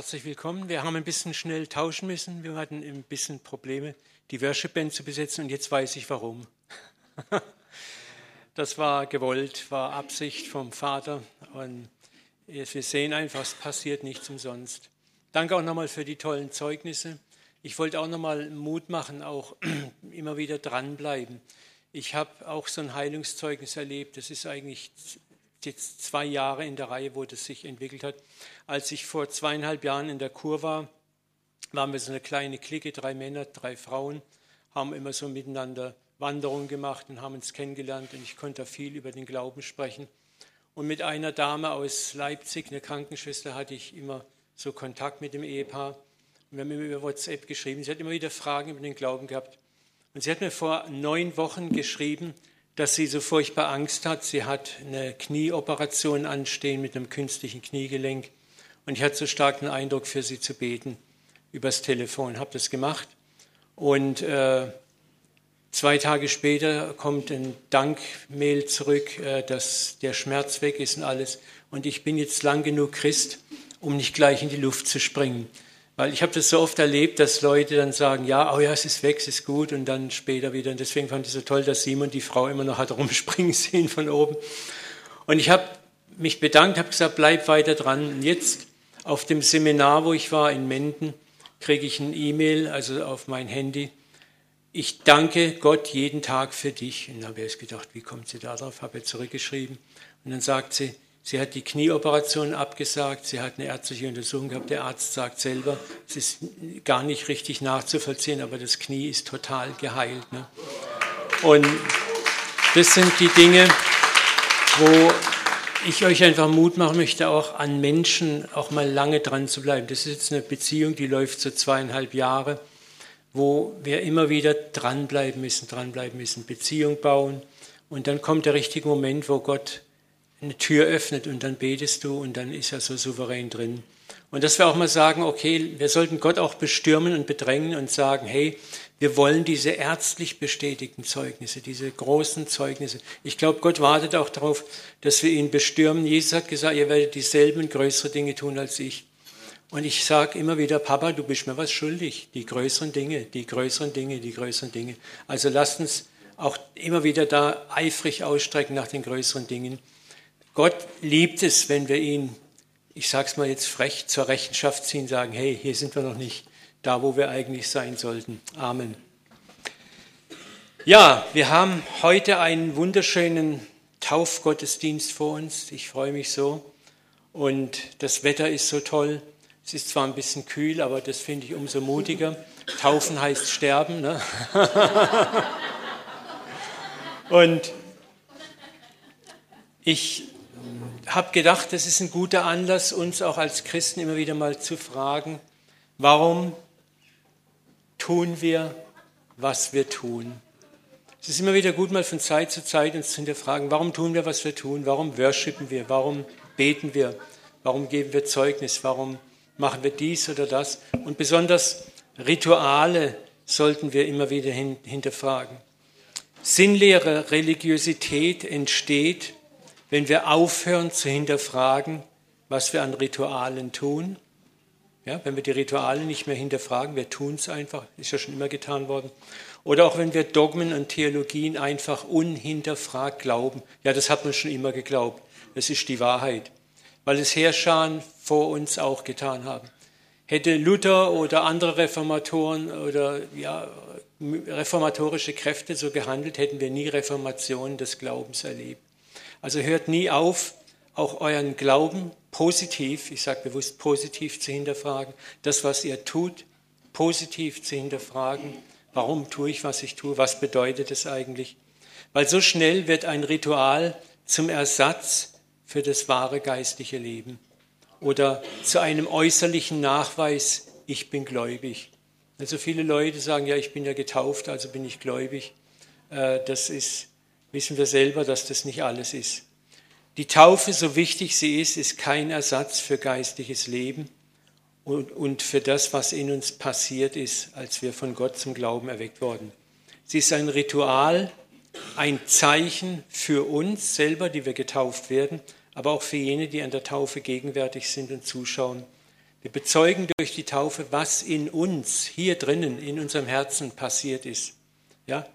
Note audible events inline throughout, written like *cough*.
Herzlich willkommen. Wir haben ein bisschen schnell tauschen müssen. Wir hatten ein bisschen Probleme, die Worship Band zu besetzen und jetzt weiß ich warum. *laughs* Das war gewollt, war Absicht vom Vater und wir sehen einfach, es passiert nichts umsonst. Danke auch nochmal für die tollen Zeugnisse. Ich wollte auch nochmal Mut machen, auch *clears throat* immer wieder dranbleiben. Ich habe auch so ein Heilungszeugnis erlebt. Das ist eigentlich jetzt zwei Jahre in der Reihe, wo das sich entwickelt hat. Als ich vor zweieinhalb Jahren in der Kur war, waren wir so eine kleine Clique, drei Männer, drei Frauen, haben immer so miteinander Wanderungen gemacht und haben uns kennengelernt und ich konnte viel über den Glauben sprechen. Und mit einer Dame aus Leipzig, eine Krankenschwester, hatte ich immer so Kontakt mit dem Ehepaar. Und wir haben immer über WhatsApp geschrieben. Sie hat immer wieder Fragen über den Glauben gehabt. Und sie hat mir vor neun Wochen geschrieben, dass sie so furchtbar Angst hat. Sie hat eine Knieoperation anstehen mit einem künstlichen Kniegelenk. Und ich hatte so stark den Eindruck, für sie zu beten übers Telefon. Habe das gemacht. Und äh, zwei Tage später kommt ein Dankmail zurück, äh, dass der Schmerz weg ist und alles. Und ich bin jetzt lang genug Christ, um nicht gleich in die Luft zu springen. Weil ich habe das so oft erlebt, dass Leute dann sagen, ja, oh ja, es ist weg, es ist gut und dann später wieder. Und deswegen fand ich so toll, dass Simon die Frau immer noch hat *laughs* rumspringen sehen von oben. Und ich habe mich bedankt, habe gesagt, bleib weiter dran. Und jetzt auf dem Seminar, wo ich war in Menden, kriege ich ein E-Mail, also auf mein Handy. Ich danke Gott jeden Tag für dich. Und dann habe ich gedacht, wie kommt sie da drauf? Habe ich zurückgeschrieben. Und dann sagt sie, Sie hat die Knieoperation abgesagt, sie hat eine ärztliche Untersuchung gehabt. Der Arzt sagt selber, es ist gar nicht richtig nachzuvollziehen, aber das Knie ist total geheilt. Ne? Und das sind die Dinge, wo ich euch einfach Mut machen möchte, auch an Menschen auch mal lange dran zu bleiben. Das ist jetzt eine Beziehung, die läuft so zweieinhalb Jahre, wo wir immer wieder dranbleiben müssen, dranbleiben müssen, Beziehung bauen. Und dann kommt der richtige Moment, wo Gott eine Tür öffnet und dann betest du und dann ist er so souverän drin. Und dass wir auch mal sagen, okay, wir sollten Gott auch bestürmen und bedrängen und sagen, hey, wir wollen diese ärztlich bestätigten Zeugnisse, diese großen Zeugnisse. Ich glaube, Gott wartet auch darauf, dass wir ihn bestürmen. Jesus hat gesagt, ihr werdet dieselben größere Dinge tun als ich. Und ich sage immer wieder, Papa, du bist mir was schuldig. Die größeren Dinge, die größeren Dinge, die größeren Dinge. Also lasst uns auch immer wieder da eifrig ausstrecken nach den größeren Dingen. Gott liebt es, wenn wir ihn, ich sage es mal jetzt frech, zur Rechenschaft ziehen, sagen, hey, hier sind wir noch nicht da, wo wir eigentlich sein sollten. Amen. Ja, wir haben heute einen wunderschönen Taufgottesdienst vor uns. Ich freue mich so. Und das Wetter ist so toll. Es ist zwar ein bisschen kühl, aber das finde ich umso mutiger. Taufen heißt sterben. Ne? *laughs* Und ich habe gedacht, das ist ein guter Anlass, uns auch als Christen immer wieder mal zu fragen, warum tun wir, was wir tun? Es ist immer wieder gut, mal von Zeit zu Zeit uns zu hinterfragen, warum tun wir, was wir tun? Warum worshipen wir? Warum beten wir? Warum geben wir Zeugnis? Warum machen wir dies oder das? Und besonders Rituale sollten wir immer wieder hinterfragen. Sinnlehre Religiosität entsteht, wenn wir aufhören zu hinterfragen, was wir an Ritualen tun, ja, wenn wir die Rituale nicht mehr hinterfragen, wir tun es einfach, ist ja schon immer getan worden. Oder auch wenn wir Dogmen und Theologien einfach unhinterfragt glauben. Ja, das hat man schon immer geglaubt. Das ist die Wahrheit. Weil es Herrscher vor uns auch getan haben. Hätte Luther oder andere Reformatoren oder ja, reformatorische Kräfte so gehandelt, hätten wir nie Reformationen des Glaubens erlebt. Also hört nie auf, auch euren Glauben positiv, ich sage bewusst positiv zu hinterfragen, das, was ihr tut, positiv zu hinterfragen. Warum tue ich, was ich tue? Was bedeutet es eigentlich? Weil so schnell wird ein Ritual zum Ersatz für das wahre geistliche Leben oder zu einem äußerlichen Nachweis, ich bin gläubig. Also viele Leute sagen, ja, ich bin ja getauft, also bin ich gläubig. Äh, das ist wissen wir selber, dass das nicht alles ist. Die Taufe, so wichtig sie ist, ist kein Ersatz für geistliches Leben und, für das, was in uns passiert ist, als wir von Gott zum Glauben erweckt wurden. Sie ist ein Ritual, ein Zeichen für uns selber, die wir getauft werden, aber auch für jene, die an der Taufe gegenwärtig sind und zuschauen, Wir bezeugen durch die Taufe, was in uns, hier drinnen, in unserem Herzen passiert ist. Ja?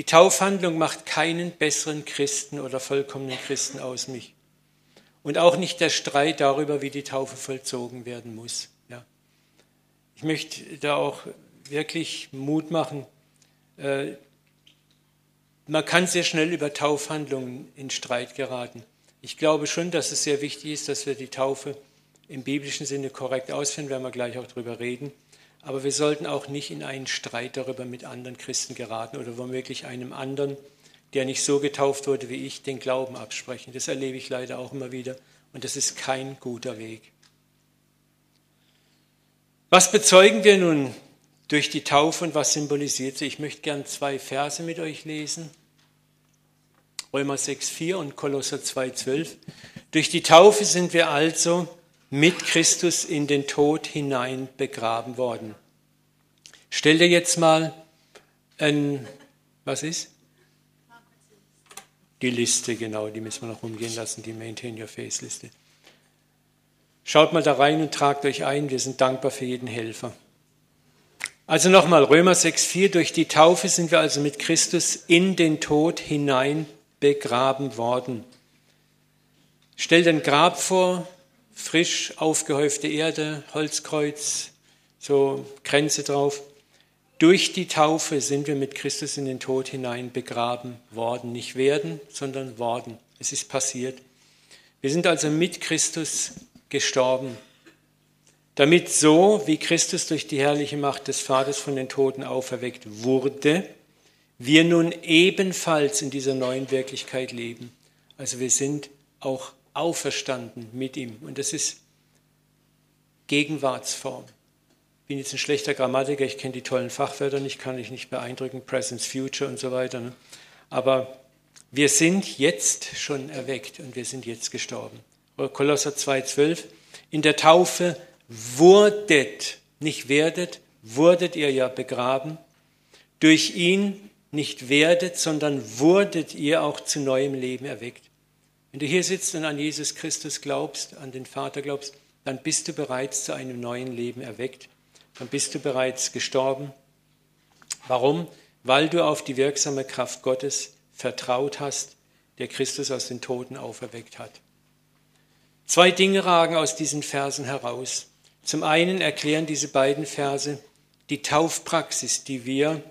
Die Taufhandlung macht keinen besseren Christen oder vollkommenen Christen aus mich. Und auch nicht der Streit darüber, wie die Taufe vollzogen werden muss. Ja? Ich möchte da auch wirklich Mut machen. Äh, man kann sehr schnell über Taufhandlungen in Streit geraten. Ich glaube schon, dass es sehr wichtig ist, dass wir die Taufe im biblischen Sinne korrekt ausführen, werden wir gleich auch darüber reden. Aber wir sollten auch nicht in einen Streit darüber mit anderen Christen geraten oder womöglich einem anderen, der nicht so getauft wurde wie ich, den Glauben absprechen. Das erlebe ich leider auch immer wieder und das ist kein guter Weg. Was bezeugen wir nun durch die Taufe und was symbolisiert sie? Ich möchte gern zwei Verse mit euch lesen. Römer 6,4 und Kolosser 2,12. Durch die Taufe sind wir also mit Christus in den Tod hinein begraben worden. Stell dir jetzt mal ein, was ist? Die Liste, genau, die müssen wir noch umgehen lassen, die Maintain Your Face Liste. Schaut mal da rein und tragt euch ein, wir sind dankbar für jeden Helfer. Also nochmal, Römer 6,4, durch die Taufe sind wir also mit Christus in den Tod hinein begraben worden. Stell dein Grab vor, frisch aufgehäufte Erde, Holzkreuz, so Grenze drauf. Durch die Taufe sind wir mit Christus in den Tod hinein begraben worden. Nicht werden, sondern worden. Es ist passiert. Wir sind also mit Christus gestorben, damit so, wie Christus durch die herrliche Macht des Vaters von den Toten auferweckt wurde, wir nun ebenfalls in dieser neuen Wirklichkeit leben. Also wir sind auch auferstanden mit ihm. Und das ist Gegenwartsform. Ich bin jetzt ein schlechter Grammatiker, ich kenne die tollen Fachwörter nicht, kann ich nicht beeindrucken, Presence, Future und so weiter. Ne? Aber wir sind jetzt schon erweckt und wir sind jetzt gestorben. Kolosser 2,12. In der Taufe wurdet, nicht werdet, wurdet ihr ja begraben. Durch ihn nicht werdet, sondern wurdet ihr auch zu neuem Leben erweckt. Wenn du hier sitzt und an Jesus Christus glaubst, an den Vater glaubst, dann bist du bereits zu einem neuen Leben erweckt. Dann bist du bereits gestorben. Warum? Weil du auf die wirksame Kraft Gottes vertraut hast, der Christus aus den Toten auferweckt hat. Zwei Dinge ragen aus diesen Versen heraus. Zum einen erklären diese beiden Verse die Taufpraxis, die wir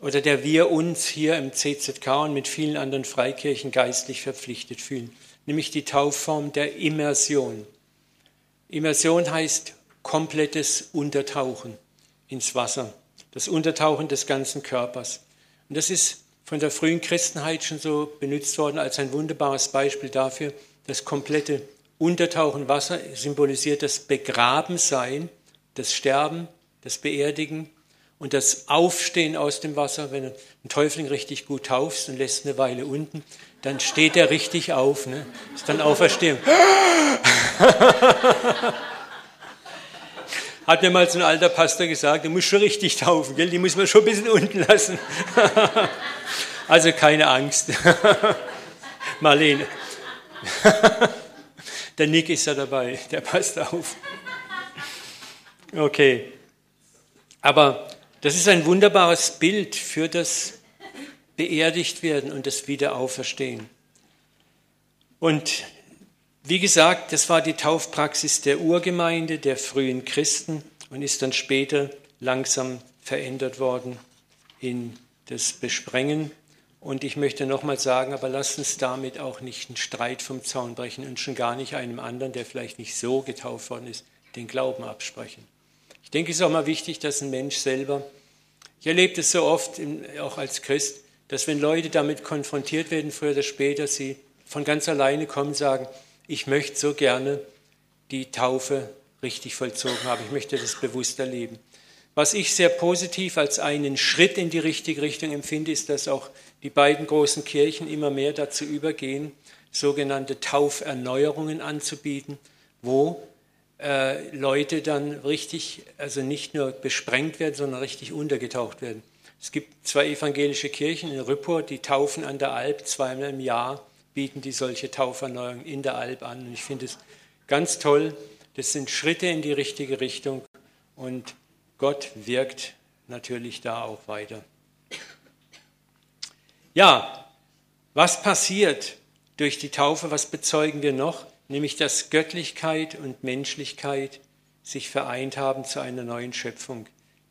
oder der wir uns hier im CZK und mit vielen anderen Freikirchen geistlich verpflichtet fühlen, nämlich die Taufform der Immersion. Immersion heißt komplettes Untertauchen ins Wasser, das Untertauchen des ganzen Körpers. Und das ist von der frühen Christenheit schon so benutzt worden als ein wunderbares Beispiel dafür. Das komplette Untertauchen Wasser symbolisiert das Begrabensein, das Sterben, das Beerdigen und das Aufstehen aus dem Wasser, wenn du einen Täufling richtig gut taufst und lässt eine Weile unten, dann steht er richtig auf, ne? ist dann Auferstehung. *laughs* Hat mir mal so ein alter Pastor gesagt, du musst schon richtig taufen, gell? die muss man schon ein bisschen unten lassen. *laughs* also keine Angst. *laughs* Marlene. Der Nick ist ja dabei, der passt auf. Okay. Aber das ist ein wunderbares Bild für das Beerdigtwerden und das Wiederauferstehen. Und wie gesagt, das war die Taufpraxis der Urgemeinde, der frühen Christen und ist dann später langsam verändert worden in das Besprengen. Und ich möchte nochmal sagen, aber lasst uns damit auch nicht einen Streit vom Zaun brechen und schon gar nicht einem anderen, der vielleicht nicht so getauft worden ist, den Glauben absprechen. Ich denke, es ist auch mal wichtig, dass ein Mensch selber ich erlebe das so oft, auch als Christ, dass wenn Leute damit konfrontiert werden, früher oder später, sie von ganz alleine kommen und sagen, ich möchte so gerne die Taufe richtig vollzogen haben, ich möchte das bewusst erleben. Was ich sehr positiv als einen Schritt in die richtige Richtung empfinde, ist, dass auch die beiden großen Kirchen immer mehr dazu übergehen, sogenannte Tauferneuerungen anzubieten, wo äh, Leute dann richtig, also nicht nur besprengt werden, sondern richtig untergetaucht werden. Es gibt zwei evangelische Kirchen in Rüppur, die taufen an der Alp zweimal im Jahr, bieten die solche Tauferneuerung in der Alp an. Und ich finde es ganz toll, Das sind Schritte in die richtige Richtung und Gott wirkt natürlich da auch weiter. Ja, was passiert durch die Taufe? Was bezeugen wir noch? Nämlich, dass Göttlichkeit und Menschlichkeit sich vereint haben zu einer neuen Schöpfung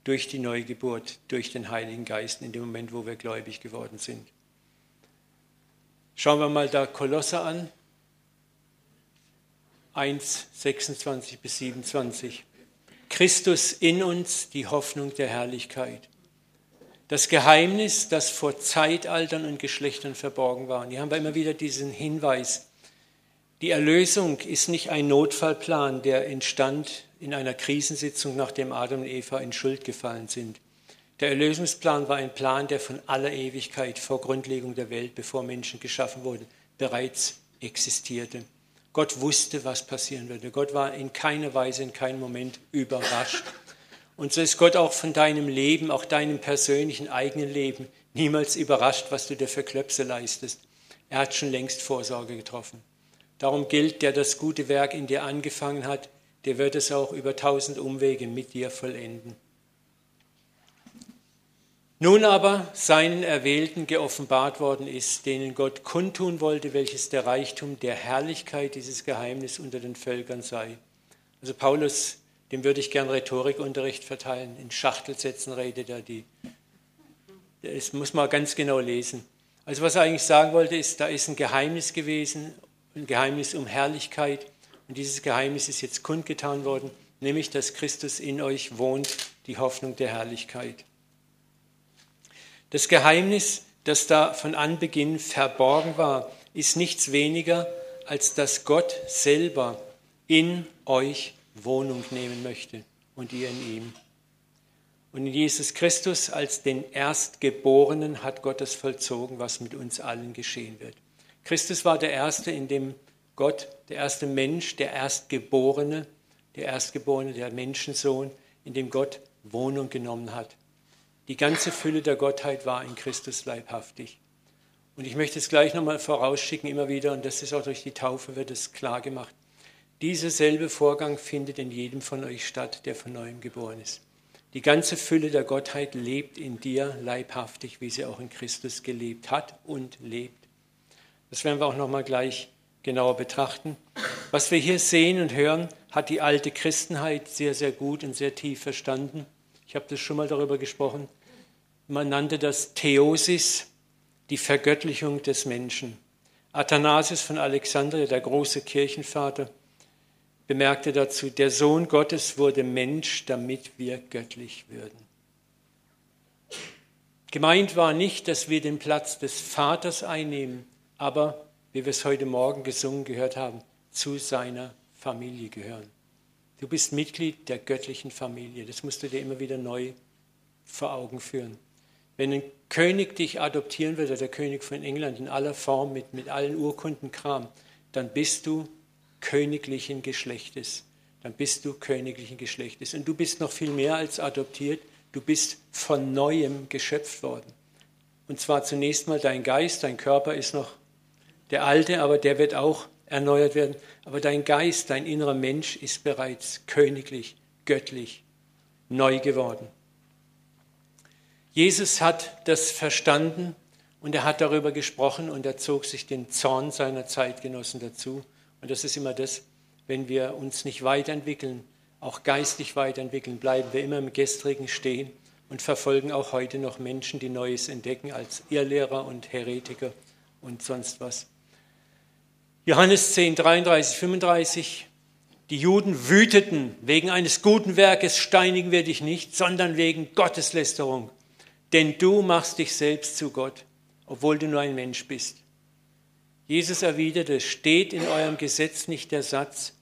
durch die Neugeburt, durch den Heiligen Geist in dem Moment, wo wir gläubig geworden sind. Schauen wir mal da Kolosse an. 1, 26 bis 27. Christus in uns, die Hoffnung der Herrlichkeit. Das Geheimnis, das vor Zeitaltern und Geschlechtern verborgen war. Und hier haben wir immer wieder diesen Hinweis. Die Erlösung ist nicht ein Notfallplan, der entstand in einer Krisensitzung, nachdem Adam und Eva in Schuld gefallen sind. Der Erlösungsplan war ein Plan, der von aller Ewigkeit vor Grundlegung der Welt, bevor Menschen geschaffen wurden, bereits existierte. Gott wusste, was passieren würde. Gott war in keiner Weise, in keinem Moment überrascht. Und so ist Gott auch von deinem Leben, auch deinem persönlichen eigenen Leben, niemals überrascht, was du dir für Klöpse leistest. Er hat schon längst Vorsorge getroffen. Darum gilt, der das gute Werk in dir angefangen hat, der wird es auch über tausend Umwege mit dir vollenden. Nun aber seinen Erwählten geoffenbart worden ist, denen Gott kundtun wollte, welches der Reichtum der Herrlichkeit dieses Geheimnis unter den Völkern sei. Also Paulus, dem würde ich gern Rhetorikunterricht verteilen. In Schachtelsätzen redet er die. Das muss man ganz genau lesen. Also was er eigentlich sagen wollte, ist, da ist ein Geheimnis gewesen, ein Geheimnis um Herrlichkeit. Und dieses Geheimnis ist jetzt kundgetan worden, nämlich dass Christus in euch wohnt, die Hoffnung der Herrlichkeit. Das Geheimnis, das da von Anbeginn verborgen war, ist nichts weniger, als dass Gott selber in euch Wohnung nehmen möchte und ihr in ihm. Und in Jesus Christus als den Erstgeborenen hat Gott das vollzogen, was mit uns allen geschehen wird. Christus war der Erste, in dem Gott, der erste Mensch, der Erstgeborene, der Erstgeborene, der Menschensohn, in dem Gott Wohnung genommen hat. Die ganze Fülle der Gottheit war in Christus leibhaftig. Und ich möchte es gleich nochmal vorausschicken, immer wieder, und das ist auch durch die Taufe wird es klar gemacht. Dieser selbe Vorgang findet in jedem von euch statt, der von neuem geboren ist. Die ganze Fülle der Gottheit lebt in dir leibhaftig, wie sie auch in Christus gelebt hat und lebt. Das werden wir auch nochmal gleich genauer betrachten. Was wir hier sehen und hören, hat die alte Christenheit sehr, sehr gut und sehr tief verstanden. Ich habe das schon mal darüber gesprochen. Man nannte das Theosis, die Vergöttlichung des Menschen. Athanasius von Alexandria, der große Kirchenvater, bemerkte dazu, der Sohn Gottes wurde Mensch, damit wir göttlich würden. Gemeint war nicht, dass wir den Platz des Vaters einnehmen, aber, wie wir es heute Morgen gesungen gehört haben, zu seiner Familie gehören. Du bist Mitglied der göttlichen Familie. Das musst du dir immer wieder neu vor Augen führen. Wenn ein König dich adoptieren würde, der König von England in aller Form mit, mit allen Urkundenkram, dann bist du königlichen Geschlechtes. Dann bist du königlichen Geschlechtes. Und du bist noch viel mehr als adoptiert. Du bist von neuem geschöpft worden. Und zwar zunächst mal dein Geist, dein Körper ist noch der alte, aber der wird auch erneuert werden. Aber dein Geist, dein innerer Mensch ist bereits königlich, göttlich, neu geworden. Jesus hat das verstanden und er hat darüber gesprochen und er zog sich den Zorn seiner Zeitgenossen dazu. Und das ist immer das, wenn wir uns nicht weiterentwickeln, auch geistig weiterentwickeln, bleiben wir immer im Gestrigen stehen und verfolgen auch heute noch Menschen, die Neues entdecken als Irrlehrer und Heretiker und sonst was. Johannes 10, 33, 35. Die Juden wüteten, wegen eines guten Werkes steinigen wir dich nicht, sondern wegen Gotteslästerung. Denn du machst dich selbst zu Gott, obwohl du nur ein Mensch bist. Jesus erwiderte, steht in eurem Gesetz nicht der Satz,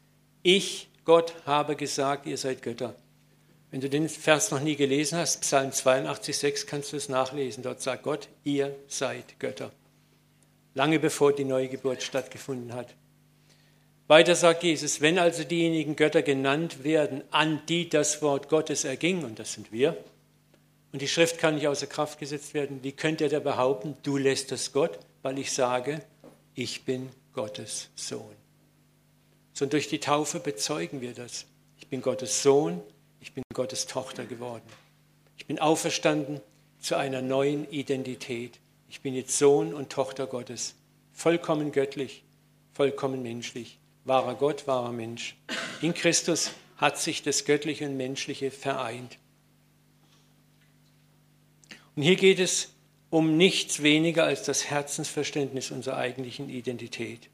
ich, Gott, habe gesagt, ihr seid Götter. Wenn du den Vers noch nie gelesen hast, Psalm 82, 6, kannst du es nachlesen. Dort sagt Gott, ihr seid Götter lange bevor die Neugeburt stattgefunden hat. Weiter sagt Jesus, wenn also diejenigen Götter genannt werden, an die das Wort Gottes erging, und das sind wir, und die Schrift kann nicht außer Kraft gesetzt werden, wie könnt ihr da behaupten, du lässt das Gott, weil ich sage, ich bin Gottes Sohn. sondern durch die Taufe bezeugen wir das. Ich bin Gottes Sohn, ich bin Gottes Tochter geworden. Ich bin auferstanden zu einer neuen Identität. Ich bin jetzt Sohn und Tochter Gottes, vollkommen göttlich, vollkommen menschlich, wahrer Gott, wahrer Mensch. In Christus hat sich das Göttliche und Menschliche vereint. Und hier geht es um nichts weniger als das Herzensverständnis unserer eigentlichen Identität.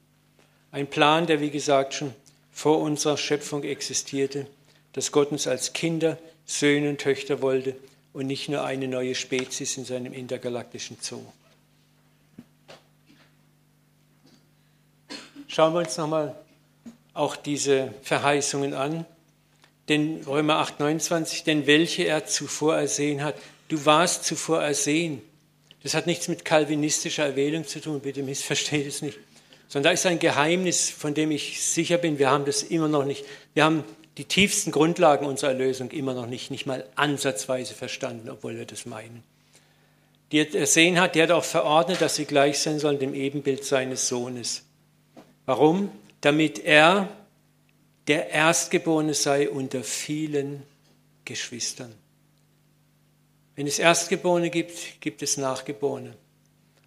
Ein Plan, der wie gesagt schon vor unserer Schöpfung existierte, dass Gott uns als Kinder, Söhne und Töchter wollte und nicht nur eine neue Spezies in seinem intergalaktischen Zoo. Schauen wir uns nochmal auch diese Verheißungen an. Denn Römer 8, 29, denn welche er zuvor ersehen hat. Du warst zuvor ersehen. Das hat nichts mit kalvinistischer Erwählung zu tun, bitte missversteht es nicht. Sondern da ist ein Geheimnis, von dem ich sicher bin, wir haben das immer noch nicht. Wir haben die tiefsten Grundlagen unserer Erlösung immer noch nicht, nicht mal ansatzweise verstanden, obwohl wir das meinen. Die er ersehen hat, der hat auch verordnet, dass sie gleich sein sollen dem Ebenbild seines Sohnes. Warum? Damit er der Erstgeborene sei unter vielen Geschwistern. Wenn es Erstgeborene gibt, gibt es Nachgeborene.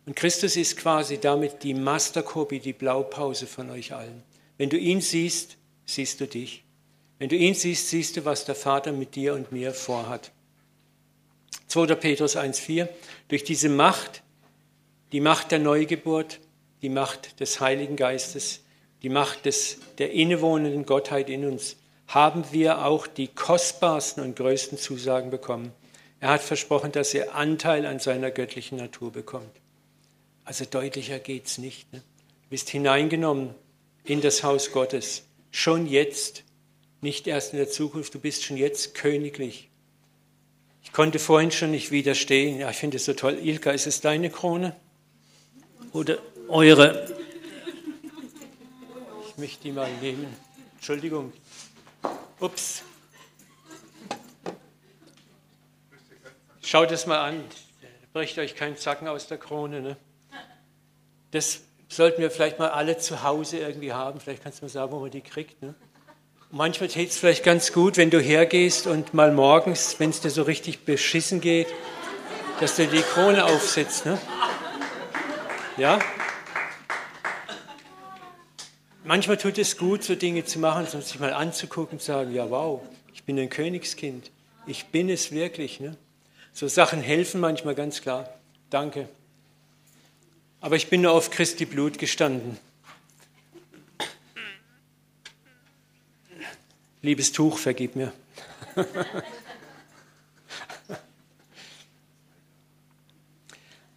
Und Christus ist quasi damit die Masterkopie, die Blaupause von euch allen. Wenn du ihn siehst, siehst du dich. Wenn du ihn siehst, siehst du, was der Vater mit dir und mir vorhat. 2. Petrus 1.4. Durch diese Macht, die Macht der Neugeburt, die Macht des Heiligen Geistes, die Macht des, der innewohnenden Gottheit in uns, haben wir auch die kostbarsten und größten Zusagen bekommen. Er hat versprochen, dass er Anteil an seiner göttlichen Natur bekommt. Also deutlicher geht es nicht. Ne? Du bist hineingenommen in das Haus Gottes, schon jetzt, nicht erst in der Zukunft, du bist schon jetzt königlich. Ich konnte vorhin schon nicht widerstehen. Ja, ich finde es so toll. Ilka, ist es deine Krone? Oder eure? Ich möchte die mal nehmen. Entschuldigung. Ups. Schaut es mal an. Bricht euch keinen Zacken aus der Krone. Ne? Das sollten wir vielleicht mal alle zu Hause irgendwie haben. Vielleicht kannst du mal sagen, wo man die kriegt. Ne? Manchmal täte es vielleicht ganz gut, wenn du hergehst und mal morgens, wenn es dir so richtig beschissen geht, dass du die Krone aufsetzt. Ne? Ja? Manchmal tut es gut, so Dinge zu machen, so sich mal anzugucken und zu sagen, ja wow, ich bin ein Königskind. Ich bin es wirklich. Ne? So Sachen helfen manchmal ganz klar. Danke. Aber ich bin nur auf Christi Blut gestanden. Liebes Tuch, vergib mir. *laughs*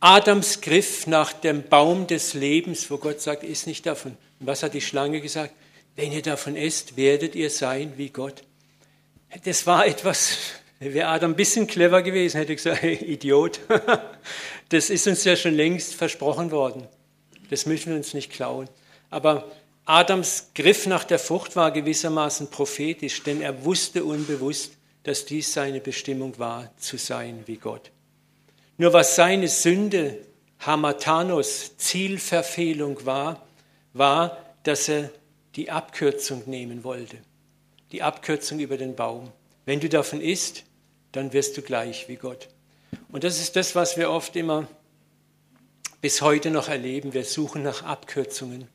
Adams Griff nach dem Baum des Lebens, wo Gott sagt, isst nicht davon. Und was hat die Schlange gesagt? Wenn ihr davon esst, werdet ihr sein wie Gott. Das war etwas, *laughs* wäre Adam ein bisschen clever gewesen, hätte ich gesagt, hey, *laughs* Idiot. *laughs* Das ist uns ja schon längst versprochen worden. Das müssen wir uns nicht klauen. Aber Adams Griff nach der Frucht war gewissermaßen prophetisch, denn er wusste unbewusst, dass dies seine Bestimmung war, zu sein wie Gott. Nur was seine Sünde, Hamatanos, Zielverfehlung war, war, dass er die Abkürzung nehmen wollte. Die Abkürzung über den Baum. Wenn du davon isst, dann wirst du gleich wie Gott. Und das ist das, was wir oft immer bis heute noch erleben. Wir suchen nach Abkürzungen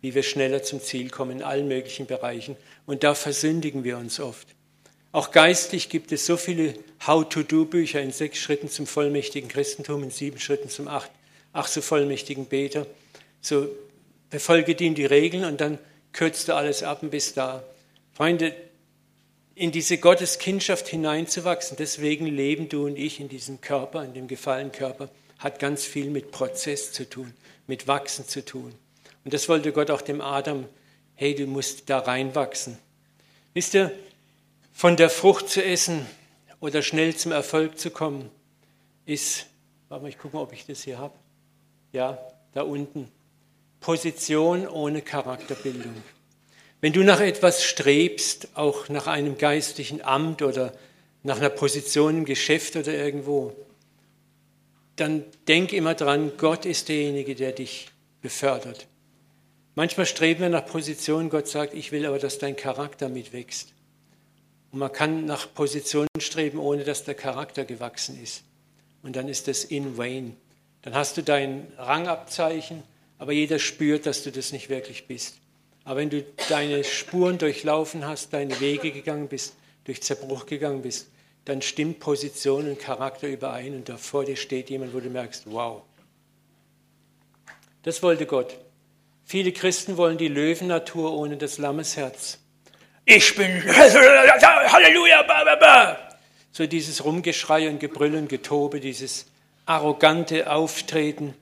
wie wir schneller zum Ziel kommen in allen möglichen Bereichen. Und da versündigen wir uns oft. Auch geistlich gibt es so viele How-to-Do-Bücher in sechs Schritten zum vollmächtigen Christentum, in sieben Schritten zum acht, ach so vollmächtigen Beter. So befolge die die Regeln und dann kürzt du alles ab und bist da. Freunde, in diese Gotteskindschaft hineinzuwachsen, deswegen leben du und ich in diesem Körper, in dem gefallenen Körper, hat ganz viel mit Prozess zu tun, mit Wachsen zu tun. Und das wollte Gott auch dem Adam, hey, du musst da reinwachsen. Wisst ihr, von der Frucht zu essen oder schnell zum Erfolg zu kommen, ist, warte mal, ich gucke mal, ob ich das hier habe. Ja, da unten. Position ohne Charakterbildung. Wenn du nach etwas strebst, auch nach einem geistlichen Amt oder nach einer Position im Geschäft oder irgendwo, dann denk immer dran, Gott ist derjenige, der dich befördert. Manchmal streben wir nach Positionen, Gott sagt, ich will aber, dass dein Charakter mitwächst. Und man kann nach Positionen streben, ohne dass der Charakter gewachsen ist. Und dann ist das in vain. Dann hast du dein Rangabzeichen, aber jeder spürt, dass du das nicht wirklich bist. Aber wenn du deine Spuren durchlaufen hast, deine Wege gegangen bist, durch Zerbruch gegangen bist, dann stimmt Position und Charakter überein und da vor dir steht jemand, wo du merkst, wow. Das wollte Gott. Viele Christen wollen die Löwennatur ohne das Lammesherz. Ich bin *laughs* Halleluja, ba, ba, ba. So dieses Rumgeschrei und Gebrüll und Getobe, dieses arrogante Auftreten,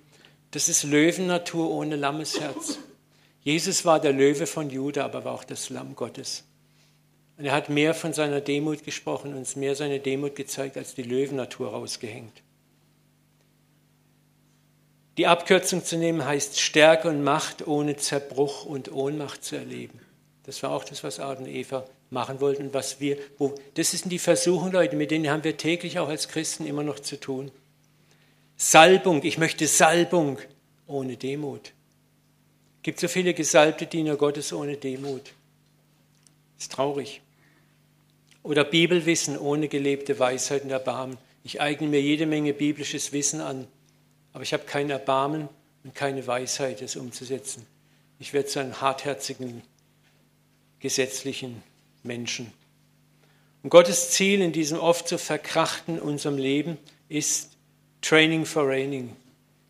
das ist Löwennatur ohne Lammesherz. Jesus war der Löwe von Juda, aber war auch das Lamm Gottes. Und er hat mehr von seiner Demut gesprochen, uns mehr seine Demut gezeigt, als die Löwennatur rausgehängt. Die Abkürzung zu nehmen heißt Stärke und Macht ohne Zerbruch und Ohnmacht zu erleben. Das war auch das, was Adam und Eva machen wollten was wir, wo, das sind die Versuchungen, Leute, mit denen haben wir täglich auch als Christen immer noch zu tun. Salbung, ich möchte Salbung ohne Demut. Es gibt so viele gesalbte Diener Gottes ohne Demut. Das ist traurig. Oder Bibelwissen ohne gelebte Weisheit und Erbarmen. Ich eigne mir jede Menge biblisches Wissen an, aber ich habe kein Erbarmen und keine Weisheit, es umzusetzen. Ich werde zu einem hartherzigen, gesetzlichen Menschen. Und Gottes Ziel in diesem oft so verkrachten unserem Leben ist Training for Reigning.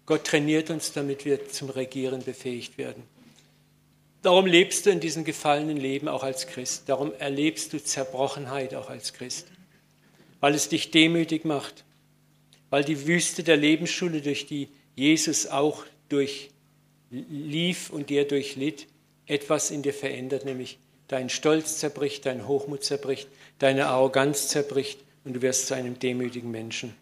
Gott trainiert uns, damit wir zum Regieren befähigt werden. Darum lebst du in diesem gefallenen Leben auch als Christ. Darum erlebst du Zerbrochenheit auch als Christ. Weil es dich demütig macht. Weil die Wüste der Lebensschule, durch die Jesus auch durchlief und dir durchlitt, etwas in dir verändert, nämlich dein Stolz zerbricht, dein Hochmut zerbricht, deine Arroganz zerbricht und du wirst zu einem demütigen Menschen.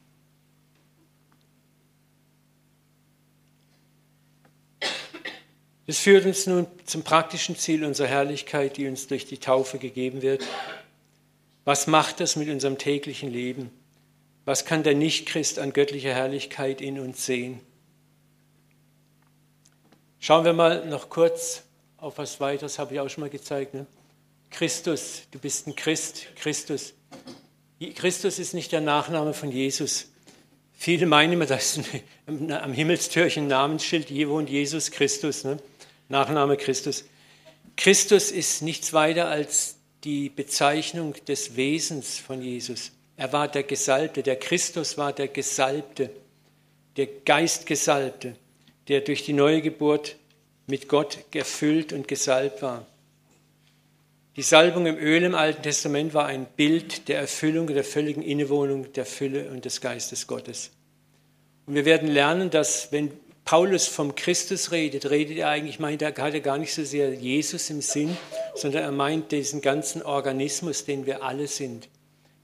Das führt uns nun zum praktischen Ziel unserer Herrlichkeit, die uns durch die Taufe gegeben wird. Was macht das mit unserem täglichen Leben? Was kann der Nichtchrist an göttlicher Herrlichkeit in uns sehen? Schauen wir mal noch kurz auf was weiteres, habe ich auch schon mal gezeigt. Ne? Christus, du bist ein Christ, Christus. Christus ist nicht der Nachname von Jesus. Viele meinen immer, das ist am Himmelstürchen Namensschild, hier wohnt Jesus Christus. Ne? Nachname Christus. Christus ist nichts weiter als die Bezeichnung des Wesens von Jesus. Er war der Gesalbte, der Christus war der Gesalbte, der Geistgesalbte, der durch die neue Geburt mit Gott gefüllt und gesalbt war. Die Salbung im Öl im Alten Testament war ein Bild der Erfüllung, der völligen Innewohnung der Fülle und des Geistes Gottes. Und wir werden lernen, dass wenn Paulus vom Christus redet, redet er eigentlich, meint er, hat er gar nicht so sehr Jesus im Sinn, sondern er meint diesen ganzen Organismus, den wir alle sind.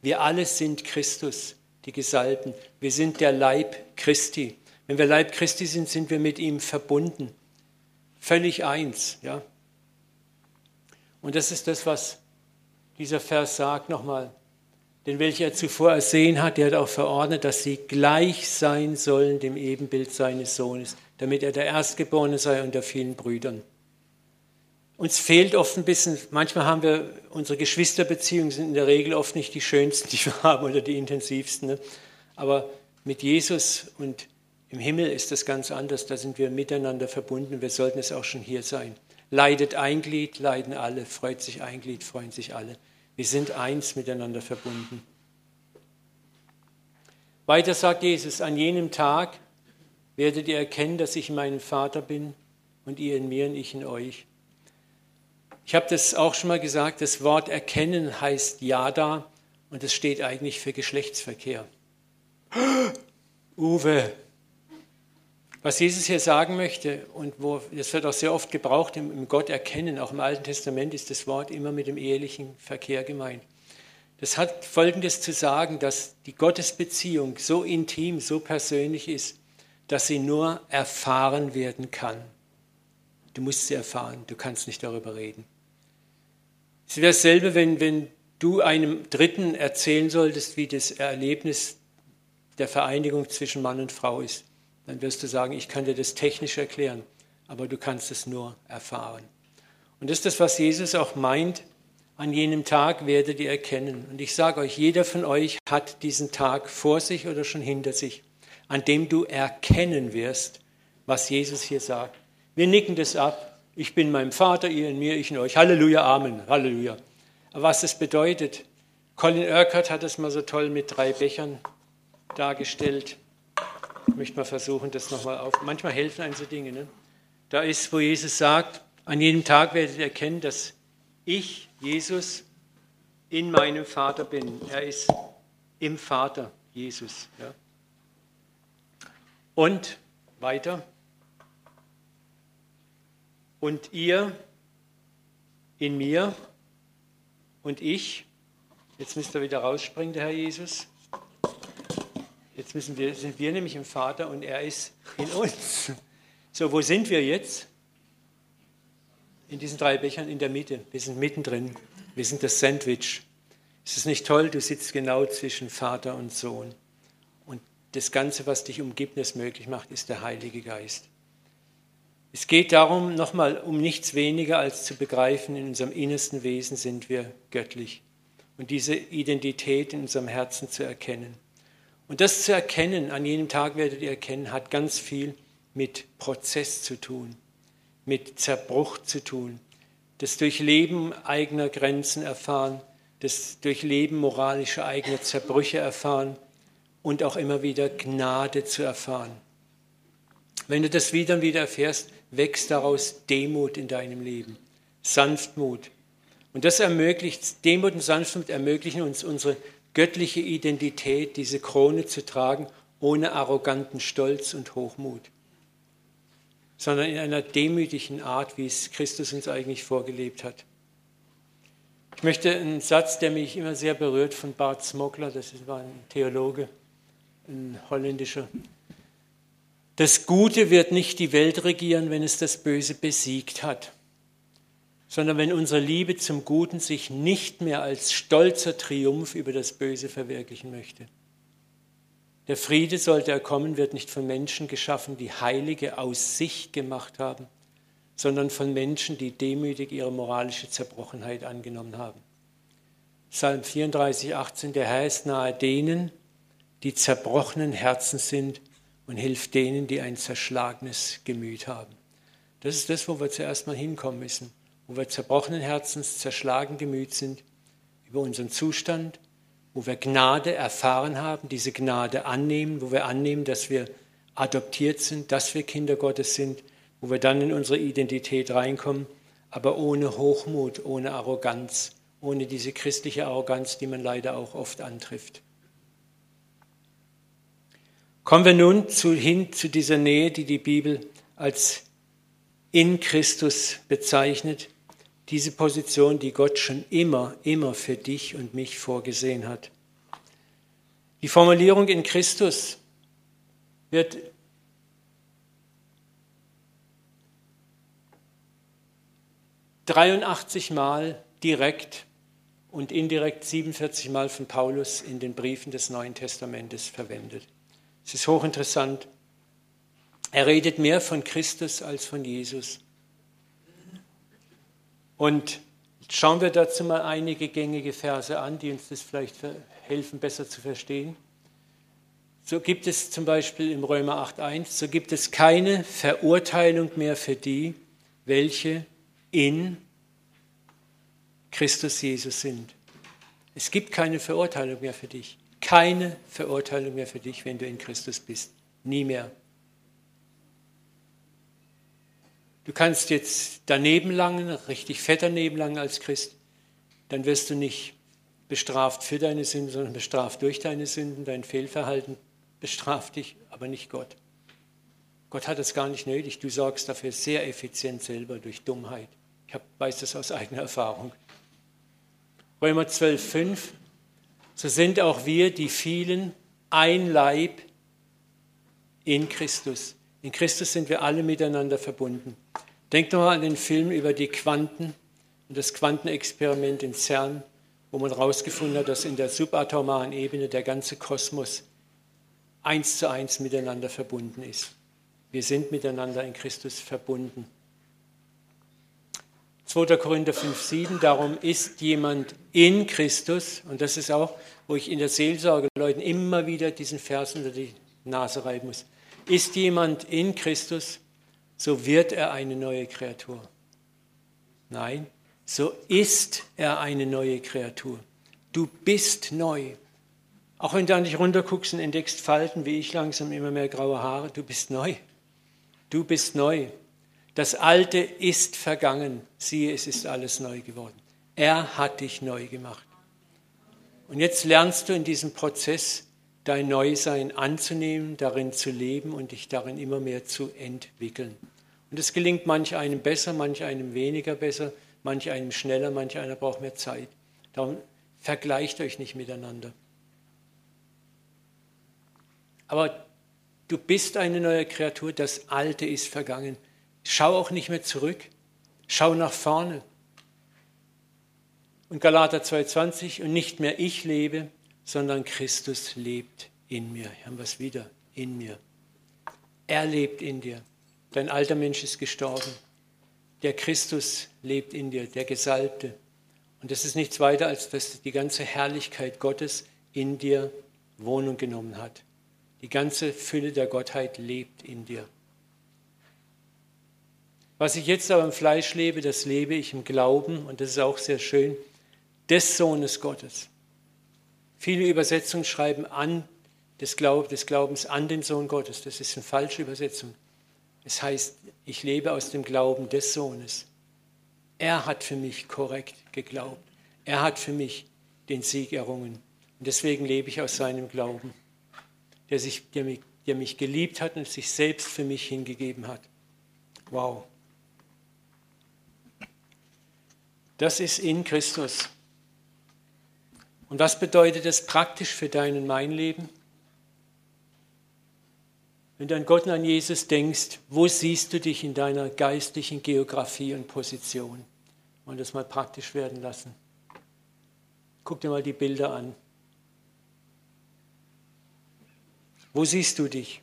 Wir alle sind Christus, die Gesalbten. Wir sind der Leib Christi. Wenn wir Leib Christi sind, sind wir mit ihm verbunden. Völlig eins, ja. Und das ist das, was dieser Vers sagt nochmal. Denn welcher er zuvor ersehen hat, der hat auch verordnet, dass sie gleich sein sollen dem Ebenbild seines Sohnes, damit er der Erstgeborene sei unter vielen Brüdern. Uns fehlt oft ein bisschen, manchmal haben wir, unsere Geschwisterbeziehungen sind in der Regel oft nicht die schönsten, die wir haben oder die intensivsten. Ne? Aber mit Jesus und im Himmel ist das ganz anders, da sind wir miteinander verbunden, wir sollten es auch schon hier sein. Leidet ein Glied, leiden alle, freut sich ein Glied, freuen sich alle. Wir sind eins miteinander verbunden. Weiter sagt Jesus, an jenem Tag werdet ihr erkennen, dass ich in meinem Vater bin und ihr in mir und ich in euch. Ich habe das auch schon mal gesagt, das Wort erkennen heißt Yada und es steht eigentlich für Geschlechtsverkehr. *gasps* Uwe, was Jesus hier sagen möchte, und wo, das wird auch sehr oft gebraucht im, im Gott erkennen, auch im Alten Testament ist das Wort immer mit dem ehelichen Verkehr gemeint. Das hat Folgendes zu sagen, dass die Gottesbeziehung so intim, so persönlich ist, dass sie nur erfahren werden kann. Du musst sie erfahren, du kannst nicht darüber reden. Es wäre dasselbe, wenn, wenn du einem Dritten erzählen solltest, wie das Erlebnis der Vereinigung zwischen Mann und Frau ist dann wirst du sagen, ich kann dir das technisch erklären. aber du kannst es nur erfahren. Und das ist das, was Jesus auch meint, an jenem Tag werdet ihr erkennen. Und ich sage euch, jeder von euch hat diesen Tag vor sich oder schon hinter sich, an dem du erkennen wirst, was Jesus hier sagt. Wir nicken das ab. Ich bin meinem Vater, ihr in mir, ich in euch. Halleluja, Amen, Halleluja. Aber was das bedeutet, Colin Urquhart hat es mal so toll mit drei Bechern dargestellt. Ich möchte mal versuchen, das nochmal auf. Manchmal helfen einem so Dinge. Ne? Da ist, wo Jesus sagt, an jedem Tag werdet ihr erkennen, dass ich, Jesus, in meinem Vater bin. Er ist im Vater, Jesus. Ja. Und weiter. Und ihr in mir und ich. Jetzt müsst ihr wieder rausspringen, der Herr Jesus. Jetzt müssen wir, sind wir nämlich im Vater und er ist in uns. So, wo sind wir jetzt? In diesen drei Bechern in der Mitte. Wir sind mittendrin. Wir sind das Sandwich. Ist es nicht toll? Du sitzt genau zwischen Vater und Sohn. Und das Ganze, was dich umgibt es möglich macht, ist der Heilige Geist. Es geht darum, nochmal um nichts weniger als zu begreifen, in unserem innersten Wesen sind wir göttlich. Und diese Identität in unserem Herzen zu erkennen. Und das zu erkennen, an jenem Tag werdet ihr erkennen, hat ganz viel mit Prozess zu tun, mit Zerbruch zu tun, das Durchleben eigener Grenzen erfahren, das Durchleben moralischer eigener Zerbrüche erfahren und auch immer wieder Gnade zu erfahren. Wenn du das wieder und wieder erfährst, wächst daraus Demut in deinem Leben, Sanftmut. Und das ermöglicht, Demut und Sanftmut ermöglichen uns unsere göttliche Identität, diese Krone zu tragen, ohne arroganten Stolz und Hochmut, sondern in einer demütigen Art, wie es Christus uns eigentlich vorgelebt hat. Ich möchte einen Satz, der mich immer sehr berührt, von Bart Smokler, das war ein Theologe, ein holländischer. Das Gute wird nicht die Welt regieren, wenn es das Böse besiegt hat sondern wenn unsere Liebe zum Guten sich nicht mehr als stolzer Triumph über das Böse verwirklichen möchte. Der Friede, sollte er kommen, wird nicht von Menschen geschaffen, die Heilige aus sich gemacht haben, sondern von Menschen, die demütig ihre moralische Zerbrochenheit angenommen haben. Psalm 34, 18, der Herr ist nahe denen, die zerbrochenen Herzen sind und hilft denen, die ein zerschlagenes Gemüt haben. Das ist das, wo wir zuerst mal hinkommen müssen wo wir zerbrochenen Herzens, zerschlagen gemüt sind über unseren Zustand, wo wir Gnade erfahren haben, diese Gnade annehmen, wo wir annehmen, dass wir adoptiert sind, dass wir Kinder Gottes sind, wo wir dann in unsere Identität reinkommen, aber ohne Hochmut, ohne Arroganz, ohne diese christliche Arroganz, die man leider auch oft antrifft. Kommen wir nun zu, hin zu dieser Nähe, die die Bibel als in Christus bezeichnet diese Position, die Gott schon immer, immer für dich und mich vorgesehen hat. Die Formulierung in Christus wird dreiundachtzig Mal direkt und indirekt 47 Mal von Paulus in den Briefen des Neuen Testamentes verwendet. Es ist hochinteressant. Er redet mehr von Christus als von Jesus. Und schauen wir dazu mal einige gängige Verse an, die uns das vielleicht helfen, besser zu verstehen. So gibt es zum Beispiel im Römer 8.1, so gibt es keine Verurteilung mehr für die, welche in Christus Jesus sind. Es gibt keine Verurteilung mehr für dich. Keine Verurteilung mehr für dich, wenn du in Christus bist. Nie mehr. Du kannst jetzt daneben langen, richtig fett daneben langen als Christ, dann wirst du nicht bestraft für deine Sünden, sondern bestraft durch deine Sünden. Dein Fehlverhalten bestraft dich, aber nicht Gott. Gott hat es gar nicht nötig. Du sorgst dafür sehr effizient selber durch Dummheit. Ich weiß das aus eigener Erfahrung. Römer 12, 5. So sind auch wir, die vielen, ein Leib in Christus. In Christus sind wir alle miteinander verbunden. Denkt nochmal an den Film über die Quanten und das Quantenexperiment in CERN, wo man herausgefunden hat, dass in der subatomaren Ebene der ganze Kosmos eins zu eins miteinander verbunden ist. Wir sind miteinander in Christus verbunden. 2. Korinther 5, 7, darum ist jemand in Christus, und das ist auch, wo ich in der Seelsorge Leuten immer wieder diesen Vers unter die Nase reiben muss. Ist jemand in Christus, so wird er eine neue Kreatur. Nein, so ist er eine neue Kreatur. Du bist neu. Auch wenn du an dich runterguckst und entdeckst Falten, wie ich langsam immer mehr graue Haare, du bist neu. Du bist neu. Das Alte ist vergangen. Siehe, es ist alles neu geworden. Er hat dich neu gemacht. Und jetzt lernst du in diesem Prozess dein Neusein anzunehmen, darin zu leben und dich darin immer mehr zu entwickeln. Und es gelingt manch einem besser, manch einem weniger besser, manch einem schneller, manch einer braucht mehr Zeit. Darum vergleicht euch nicht miteinander. Aber du bist eine neue Kreatur, das Alte ist vergangen. Schau auch nicht mehr zurück. Schau nach vorne. Und Galater 2,20, und nicht mehr ich lebe, sondern Christus lebt in mir. Hier haben wir es wieder, in mir. Er lebt in dir. Dein alter Mensch ist gestorben. Der Christus lebt in dir, der Gesalbte. Und das ist nichts weiter, als dass die ganze Herrlichkeit Gottes in dir Wohnung genommen hat. Die ganze Fülle der Gottheit lebt in dir. Was ich jetzt aber im Fleisch lebe, das lebe ich im Glauben, und das ist auch sehr schön, des Sohnes Gottes. Viele Übersetzungen schreiben an des, Glaub, des Glaubens an den Sohn Gottes. Das ist eine falsche Übersetzung. Es heißt, ich lebe aus dem Glauben des Sohnes. Er hat für mich korrekt geglaubt. Er hat für mich den Sieg errungen. Und deswegen lebe ich aus seinem Glauben, der, sich, der, mich, der mich geliebt hat und sich selbst für mich hingegeben hat. Wow. Das ist in Christus. Und was bedeutet das praktisch für dein und mein Leben? Wenn du an Gott und an Jesus denkst, wo siehst du dich in deiner geistlichen Geografie und Position? Und das mal praktisch werden lassen. Guck dir mal die Bilder an. Wo siehst du dich?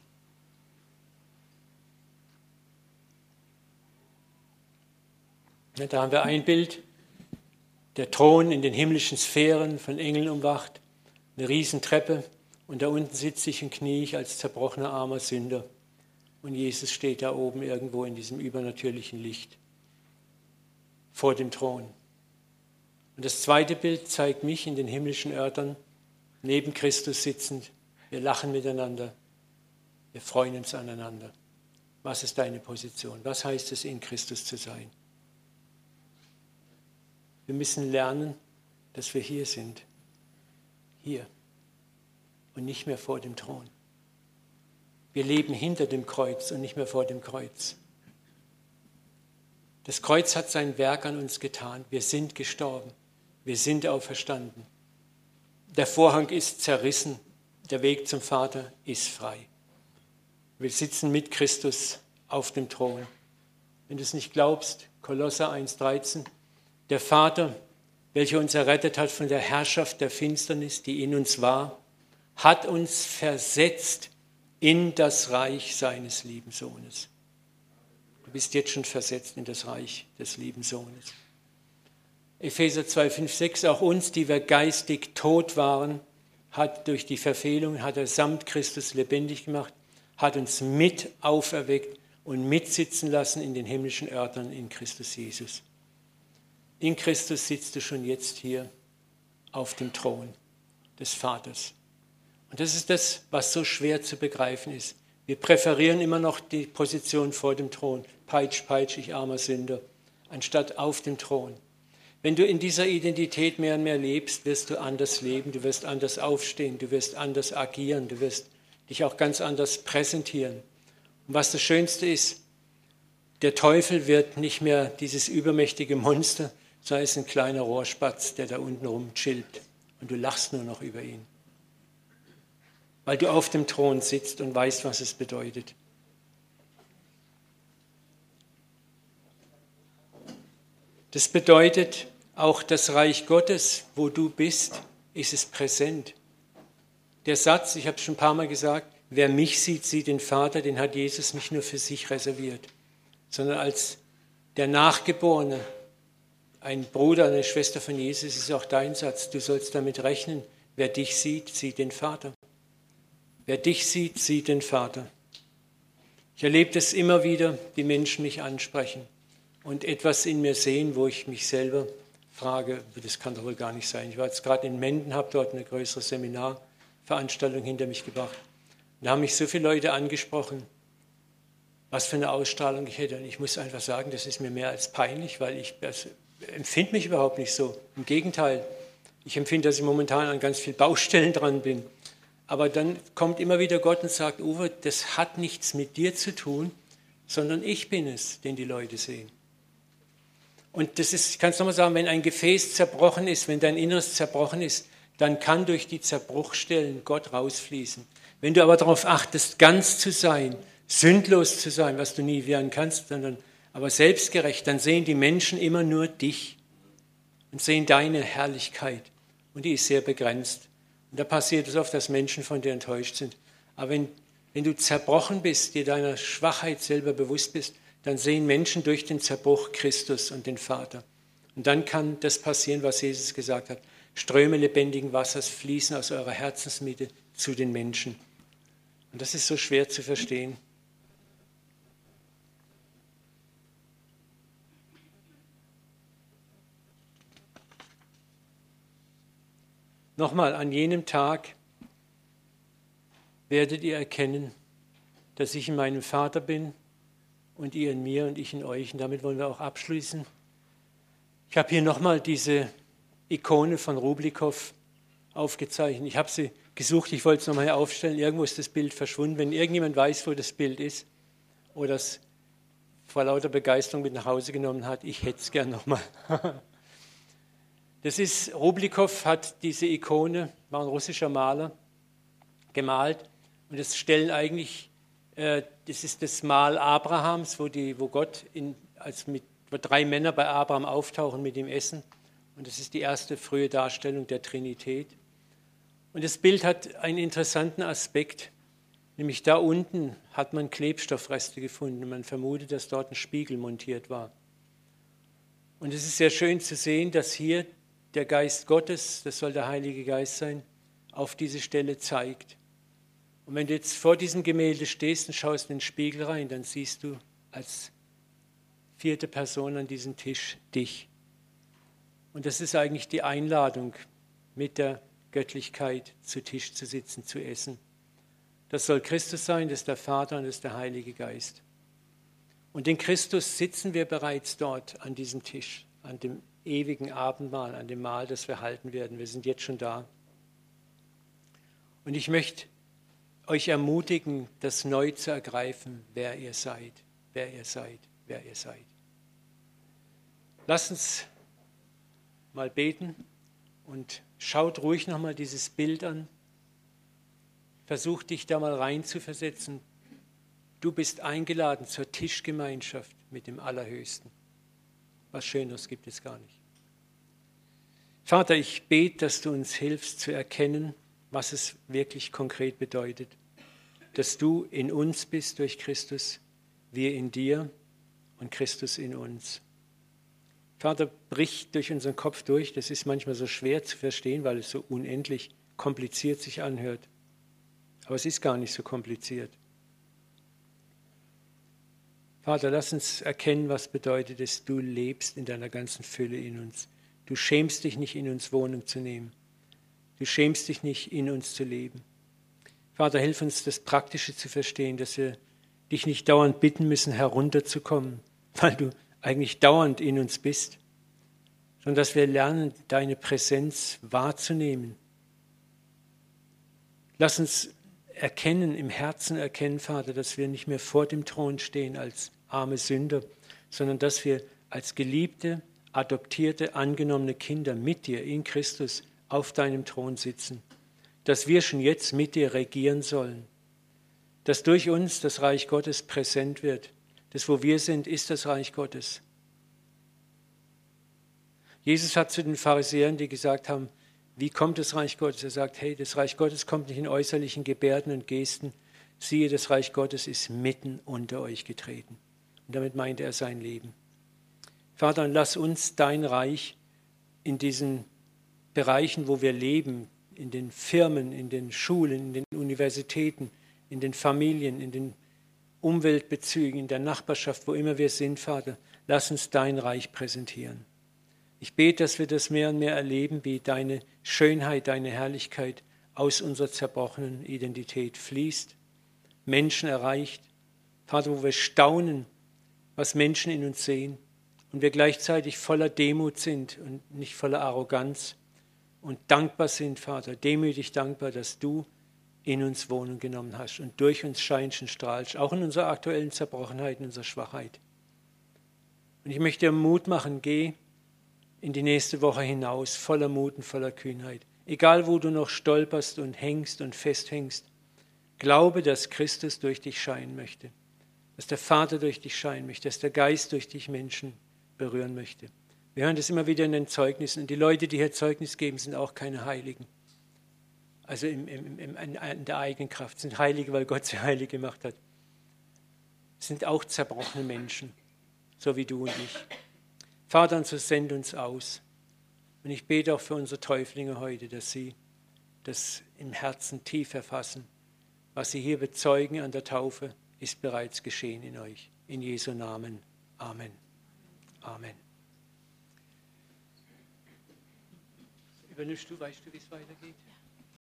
Da haben wir ein Bild der Thron in den himmlischen Sphären von Engeln umwacht, eine Riesentreppe und da unten sitze ich und knie ich als zerbrochener armer Sünder. Und Jesus steht da oben irgendwo in diesem übernatürlichen Licht vor dem Thron. Und das zweite Bild zeigt mich in den himmlischen Örtern, neben Christus sitzend. Wir lachen miteinander, wir freuen uns aneinander. Was ist deine Position? Was heißt es, in Christus zu sein? Wir müssen lernen, dass wir hier sind. Hier. Und nicht mehr vor dem Thron. Wir leben hinter dem Kreuz und nicht mehr vor dem Kreuz. Das Kreuz hat sein Werk an uns getan. Wir sind gestorben. Wir sind auferstanden. Der Vorhang ist zerrissen. Der Weg zum Vater ist frei. Wir sitzen mit Christus auf dem Thron. Wenn du es nicht glaubst, Kolosser 1,13, der Vater, welcher uns errettet hat von der Herrschaft der Finsternis, die in uns war, hat uns versetzt in das Reich seines lieben Sohnes. Du bist jetzt schon versetzt in das Reich des lieben Sohnes. Epheser 2, 5, 6, auch uns, die wir geistig tot waren, hat durch die Verfehlung, hat er samt Christus lebendig gemacht, hat uns mit auferweckt und mitsitzen lassen in den himmlischen Örtern in Christus Jesus. In Christus sitzt du schon jetzt hier auf dem Thron des Vaters. Und das ist das, was so schwer zu begreifen ist. Wir präferieren immer noch die Position vor dem Thron. Peitsch, peitsch, ich armer Sünder, anstatt auf dem Thron. Wenn du in dieser Identität mehr und mehr lebst, wirst du anders leben, du wirst anders aufstehen, du wirst anders agieren, du wirst dich auch ganz anders präsentieren. Und was das Schönste ist, der Teufel wird nicht mehr dieses übermächtige Monster, sei es ein kleiner Rohrspatz, der da unten rum chillt und du lachst nur noch über ihn. Weil du auf dem Thron sitzt und weißt, was es bedeutet. Das bedeutet, auch das Reich Gottes, wo du bist, ist es präsent. Der Satz, ich habe es schon ein paar Mal gesagt, wer mich sieht, sieht den Vater, den hat Jesus nicht nur für sich reserviert, sondern als der Nachgeborene, ein Bruder, eine Schwester von Jesus ist auch dein Satz. Du sollst damit rechnen, wer dich sieht, sieht den Vater. Wer dich sieht, sieht den Vater. Ich erlebe das immer wieder, die Menschen mich ansprechen und etwas in mir sehen, wo ich mich selber frage, das kann doch wohl gar nicht sein. Ich war jetzt gerade in Menden, habe dort eine größere Seminarveranstaltung hinter mich gebracht. Da haben mich so viele Leute angesprochen, was für eine Ausstrahlung ich hätte. Und ich muss einfach sagen, das ist mir mehr als peinlich, weil ich empfinde mich überhaupt nicht so. Im Gegenteil, ich empfinde, dass ich momentan an ganz vielen Baustellen dran bin. Aber dann kommt immer wieder Gott und sagt, Uwe, das hat nichts mit dir zu tun, sondern ich bin es, den die Leute sehen. Und das ist, ich kann es nochmal sagen, wenn ein Gefäß zerbrochen ist, wenn dein Inneres zerbrochen ist, dann kann durch die Zerbruchstellen Gott rausfließen. Wenn du aber darauf achtest, ganz zu sein, sündlos zu sein, was du nie werden kannst, sondern aber selbstgerecht, dann sehen die Menschen immer nur dich und sehen deine Herrlichkeit. Und die ist sehr begrenzt. Und da passiert es oft, dass Menschen von dir enttäuscht sind. Aber wenn, wenn du zerbrochen bist, dir deiner Schwachheit selber bewusst bist, dann sehen Menschen durch den Zerbruch Christus und den Vater. Und dann kann das passieren, was Jesus gesagt hat. Ströme lebendigen Wassers fließen aus eurer Herzensmitte zu den Menschen. Und das ist so schwer zu verstehen. Nochmal, an jenem Tag werdet ihr erkennen, dass ich in meinem Vater bin und ihr in mir und ich in euch. Und damit wollen wir auch abschließen. Ich habe hier nochmal diese Ikone von Rublikow aufgezeichnet. Ich habe sie gesucht, ich wollte es nochmal hier aufstellen. Irgendwo ist das Bild verschwunden. Wenn irgendjemand weiß, wo das Bild ist oder es vor lauter Begeisterung mit nach Hause genommen hat, ich hätte es gern nochmal. *laughs* Das ist, Rublikow hat diese Ikone, war ein russischer Maler, gemalt. Und das stellen eigentlich, äh, das ist das Mal Abrahams, wo, die, wo Gott in, als mit, wo drei Männer bei Abraham auftauchen mit ihm essen. Und das ist die erste frühe Darstellung der Trinität. Und das Bild hat einen interessanten Aspekt, nämlich da unten hat man Klebstoffreste gefunden. Man vermutet, dass dort ein Spiegel montiert war. Und es ist sehr schön zu sehen, dass hier der Geist Gottes, das soll der Heilige Geist sein, auf diese Stelle zeigt. Und wenn du jetzt vor diesem Gemälde stehst und schaust in den Spiegel rein, dann siehst du als vierte Person an diesem Tisch dich. Und das ist eigentlich die Einladung, mit der Göttlichkeit zu Tisch zu sitzen, zu essen. Das soll Christus sein, das ist der Vater und das ist der Heilige Geist. Und in Christus sitzen wir bereits dort an diesem Tisch, an dem ewigen Abendmahl, an dem Mahl, das wir halten werden. Wir sind jetzt schon da. Und ich möchte euch ermutigen, das neu zu ergreifen, wer ihr seid, wer ihr seid, wer ihr seid. Lasst uns mal beten und schaut ruhig nochmal dieses Bild an. Versuch dich da mal reinzuversetzen. Du bist eingeladen zur Tischgemeinschaft mit dem Allerhöchsten. Was Schöneres gibt es gar nicht. Vater, ich bete, dass du uns hilfst zu erkennen, was es wirklich konkret bedeutet. Dass du in uns bist durch Christus, wir in dir und Christus in uns. Vater, brich durch unseren Kopf durch. Das ist manchmal so schwer zu verstehen, weil es so unendlich kompliziert sich anhört. Aber es ist gar nicht so kompliziert. Vater, lass uns erkennen, was bedeutet es, du lebst in deiner ganzen Fülle in uns. Du schämst dich nicht, in uns Wohnung zu nehmen. Du schämst dich nicht, in uns zu leben. Vater, hilf uns, das Praktische zu verstehen, dass wir dich nicht dauernd bitten müssen, herunterzukommen, *laughs* weil du eigentlich dauernd in uns bist, sondern dass wir lernen, deine Präsenz wahrzunehmen. Lass uns erkennen, im Herzen erkennen, Vater, dass wir nicht mehr vor dem Thron stehen als arme Sünder, sondern dass wir als Geliebte, adoptierte, angenommene Kinder mit dir in Christus auf deinem Thron sitzen, dass wir schon jetzt mit dir regieren sollen, dass durch uns das Reich Gottes präsent wird. Das, wo wir sind, ist das Reich Gottes. Jesus hat zu den Pharisäern, die gesagt haben, wie kommt das Reich Gottes? Er sagt, hey, das Reich Gottes kommt nicht in äußerlichen Gebärden und Gesten, siehe, das Reich Gottes ist mitten unter euch getreten. Und damit meinte er sein Leben. Vater, lass uns dein Reich in diesen Bereichen, wo wir leben, in den Firmen, in den Schulen, in den Universitäten, in den Familien, in den Umweltbezügen, in der Nachbarschaft, wo immer wir sind, Vater, lass uns dein Reich präsentieren. Ich bete, dass wir das mehr und mehr erleben, wie deine Schönheit, deine Herrlichkeit aus unserer zerbrochenen Identität fließt, Menschen erreicht. Vater, wo wir staunen, was Menschen in uns sehen und wir gleichzeitig voller Demut sind und nicht voller Arroganz und dankbar sind, Vater, demütig dankbar, dass du in uns Wohnung genommen hast und durch uns scheinst und strahlst, auch in unserer aktuellen Zerbrochenheit, in unserer Schwachheit. Und ich möchte dir Mut machen, geh in die nächste Woche hinaus, voller Mut und voller Kühnheit. Egal, wo du noch stolperst und hängst und festhängst, glaube, dass Christus durch dich scheinen möchte, dass der Vater durch dich scheinen möchte, dass der Geist durch dich Menschen berühren möchte. Wir hören das immer wieder in den Zeugnissen. Und die Leute, die hier Zeugnis geben, sind auch keine Heiligen. Also im, im, im, in der eigenen Kraft. Sind Heilige, weil Gott sie *laughs* heilig gemacht hat. Sind auch zerbrochene Menschen, so wie du und ich. Vater, und so send uns aus. Und ich bete auch für unsere Täuflinge heute, dass sie das im Herzen tief erfassen. Was sie hier bezeugen an der Taufe, ist bereits geschehen in euch. In Jesu Namen. Amen. Amen. Übernimmst du, weißt du, wie es weitergeht?